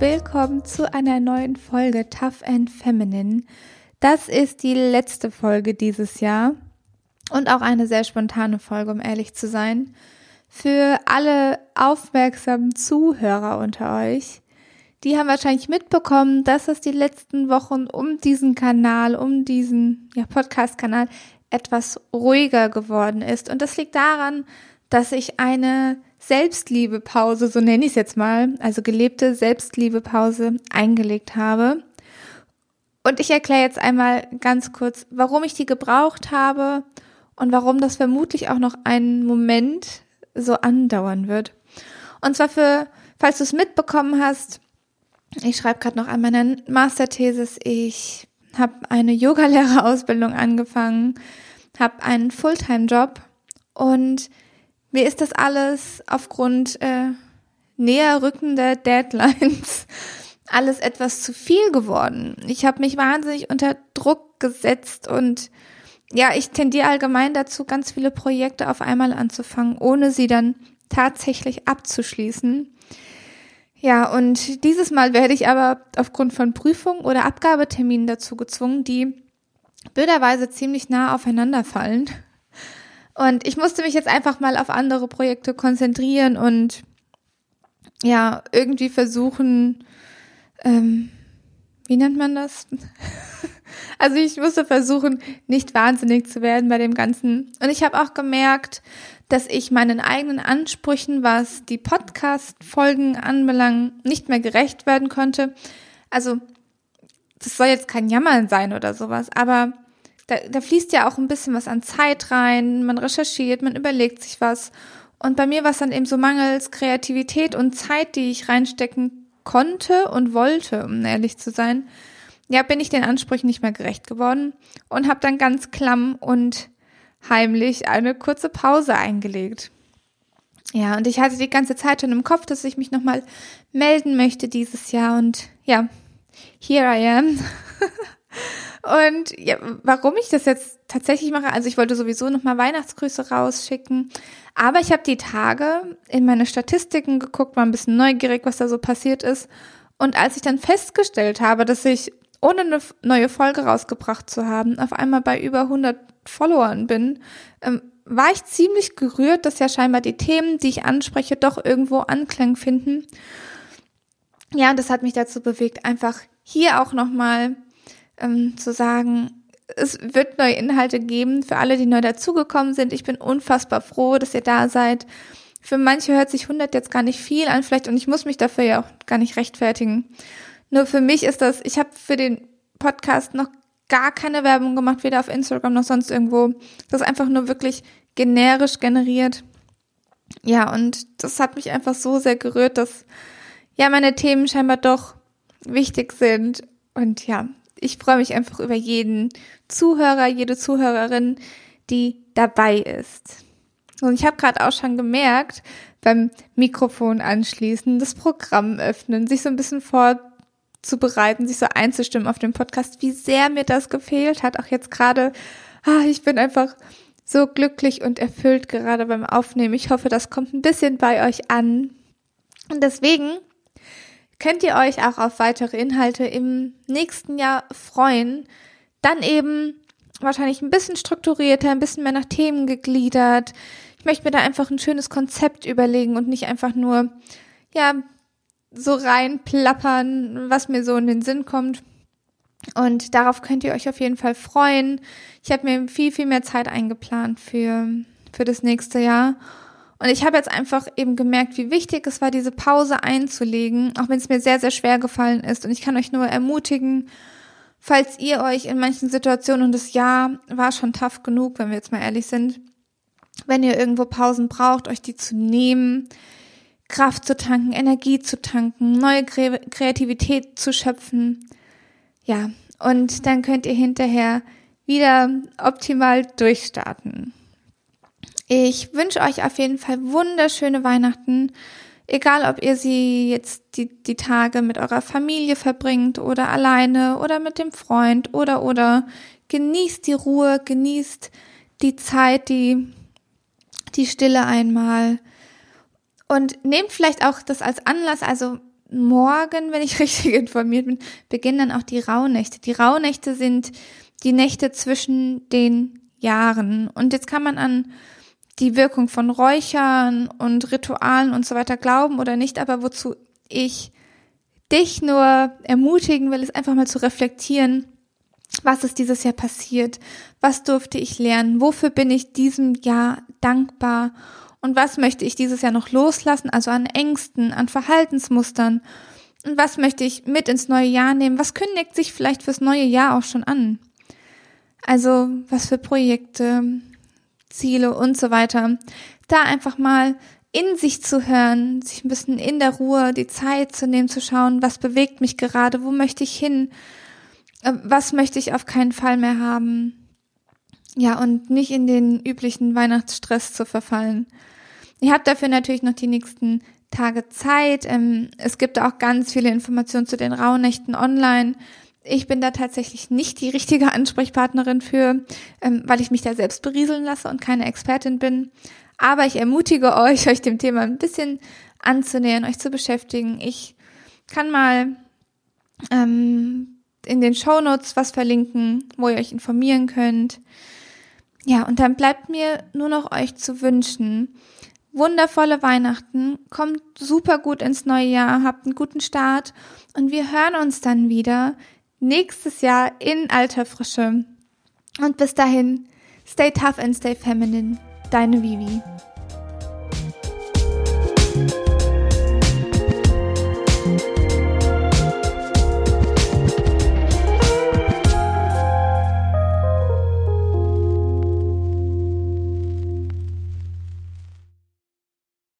willkommen zu einer neuen Folge Tough and Feminine. Das ist die letzte Folge dieses Jahr und auch eine sehr spontane Folge, um ehrlich zu sein. Für alle aufmerksamen Zuhörer unter euch, die haben wahrscheinlich mitbekommen, dass es die letzten Wochen um diesen Kanal, um diesen ja, Podcast-Kanal etwas ruhiger geworden ist. Und das liegt daran, dass ich eine Selbstliebepause, so nenne ich es jetzt mal, also gelebte Selbstliebepause eingelegt habe. Und ich erkläre jetzt einmal ganz kurz, warum ich die gebraucht habe und warum das vermutlich auch noch einen Moment so andauern wird. Und zwar für, falls du es mitbekommen hast, ich schreibe gerade noch an meiner Masterthesis, ich habe eine Yogalehrerausbildung angefangen, habe einen Fulltime-Job und mir ist das alles aufgrund äh, näher rückender Deadlines alles etwas zu viel geworden. Ich habe mich wahnsinnig unter Druck gesetzt und ja, ich tendiere allgemein dazu, ganz viele Projekte auf einmal anzufangen, ohne sie dann tatsächlich abzuschließen. Ja, und dieses Mal werde ich aber aufgrund von Prüfungen oder Abgabeterminen dazu gezwungen, die blöderweise ziemlich nah aufeinander fallen. Und ich musste mich jetzt einfach mal auf andere Projekte konzentrieren und ja, irgendwie versuchen, ähm, wie nennt man das? also ich musste versuchen, nicht wahnsinnig zu werden bei dem Ganzen. Und ich habe auch gemerkt, dass ich meinen eigenen Ansprüchen, was die Podcast-Folgen anbelangt, nicht mehr gerecht werden konnte. Also, das soll jetzt kein Jammern sein oder sowas, aber da, da fließt ja auch ein bisschen was an Zeit rein, man recherchiert, man überlegt sich was. Und bei mir war es dann eben so mangels Kreativität und Zeit, die ich reinstecken konnte und wollte, um ehrlich zu sein. Ja, bin ich den Ansprüchen nicht mehr gerecht geworden und habe dann ganz klamm und heimlich eine kurze Pause eingelegt. Ja, und ich hatte die ganze Zeit schon im Kopf, dass ich mich nochmal melden möchte dieses Jahr und ja, here I am. Und ja, warum ich das jetzt tatsächlich mache, also ich wollte sowieso nochmal Weihnachtsgrüße rausschicken, aber ich habe die Tage in meine Statistiken geguckt, war ein bisschen neugierig, was da so passiert ist. Und als ich dann festgestellt habe, dass ich ohne eine neue Folge rausgebracht zu haben, auf einmal bei über 100 Followern bin, ähm, war ich ziemlich gerührt, dass ja scheinbar die Themen, die ich anspreche, doch irgendwo Anklang finden. Ja, und das hat mich dazu bewegt, einfach hier auch nochmal ähm, zu sagen, es wird neue Inhalte geben für alle, die neu dazugekommen sind. Ich bin unfassbar froh, dass ihr da seid. Für manche hört sich 100 jetzt gar nicht viel an, vielleicht, und ich muss mich dafür ja auch gar nicht rechtfertigen. Nur für mich ist das, ich habe für den Podcast noch gar keine Werbung gemacht, weder auf Instagram noch sonst irgendwo. Das ist einfach nur wirklich generisch generiert. Ja, und das hat mich einfach so sehr gerührt, dass ja meine Themen scheinbar doch wichtig sind. Und ja, ich freue mich einfach über jeden Zuhörer, jede Zuhörerin, die dabei ist. Und ich habe gerade auch schon gemerkt, beim Mikrofon anschließen, das Programm öffnen, sich so ein bisschen vorzubereiten, sich so einzustimmen auf den Podcast, wie sehr mir das gefehlt hat. Auch jetzt gerade, ah, ich bin einfach so glücklich und erfüllt gerade beim Aufnehmen. Ich hoffe, das kommt ein bisschen bei euch an. Und deswegen könnt ihr euch auch auf weitere Inhalte im nächsten Jahr freuen. Dann eben wahrscheinlich ein bisschen strukturierter, ein bisschen mehr nach Themen gegliedert. Ich möchte mir da einfach ein schönes Konzept überlegen und nicht einfach nur, ja, so reinplappern, was mir so in den Sinn kommt. Und darauf könnt ihr euch auf jeden Fall freuen. Ich habe mir viel, viel mehr Zeit eingeplant für, für das nächste Jahr. Und ich habe jetzt einfach eben gemerkt, wie wichtig es war, diese Pause einzulegen, auch wenn es mir sehr, sehr schwer gefallen ist. Und ich kann euch nur ermutigen, falls ihr euch in manchen Situationen, und das Jahr war schon tough genug, wenn wir jetzt mal ehrlich sind, wenn ihr irgendwo Pausen braucht, euch die zu nehmen, Kraft zu tanken, Energie zu tanken, neue Kreativität zu schöpfen. Ja, und dann könnt ihr hinterher wieder optimal durchstarten. Ich wünsche euch auf jeden Fall wunderschöne Weihnachten. Egal, ob ihr sie jetzt die, die Tage mit eurer Familie verbringt oder alleine oder mit dem Freund oder oder genießt die Ruhe, genießt die Zeit, die, die Stille einmal und nehmt vielleicht auch das als Anlass, also morgen, wenn ich richtig informiert bin, beginnen dann auch die Rauhnächte. Die Rauhnächte sind die Nächte zwischen den Jahren. Und jetzt kann man an die Wirkung von Räuchern und Ritualen und so weiter glauben oder nicht, aber wozu ich dich nur ermutigen will, ist einfach mal zu reflektieren, was ist dieses Jahr passiert, was durfte ich lernen, wofür bin ich diesem Jahr dankbar? Und was möchte ich dieses Jahr noch loslassen, also an Ängsten, an Verhaltensmustern. Und was möchte ich mit ins neue Jahr nehmen, was kündigt sich vielleicht fürs neue Jahr auch schon an. Also was für Projekte, Ziele und so weiter. Da einfach mal in sich zu hören, sich ein bisschen in der Ruhe die Zeit zu nehmen, zu schauen, was bewegt mich gerade, wo möchte ich hin, äh, was möchte ich auf keinen Fall mehr haben. Ja, und nicht in den üblichen Weihnachtsstress zu verfallen. Ihr habt dafür natürlich noch die nächsten Tage Zeit. Ähm, es gibt auch ganz viele Informationen zu den Rauhnächten online. Ich bin da tatsächlich nicht die richtige Ansprechpartnerin für, ähm, weil ich mich da selbst berieseln lasse und keine Expertin bin. Aber ich ermutige euch, euch dem Thema ein bisschen anzunähern, euch zu beschäftigen. Ich kann mal ähm, in den Show Notes was verlinken, wo ihr euch informieren könnt. Ja, und dann bleibt mir nur noch euch zu wünschen. Wundervolle Weihnachten, kommt super gut ins neue Jahr, habt einen guten Start und wir hören uns dann wieder nächstes Jahr in alter Frische. Und bis dahin, stay tough and stay feminine. Deine Vivi.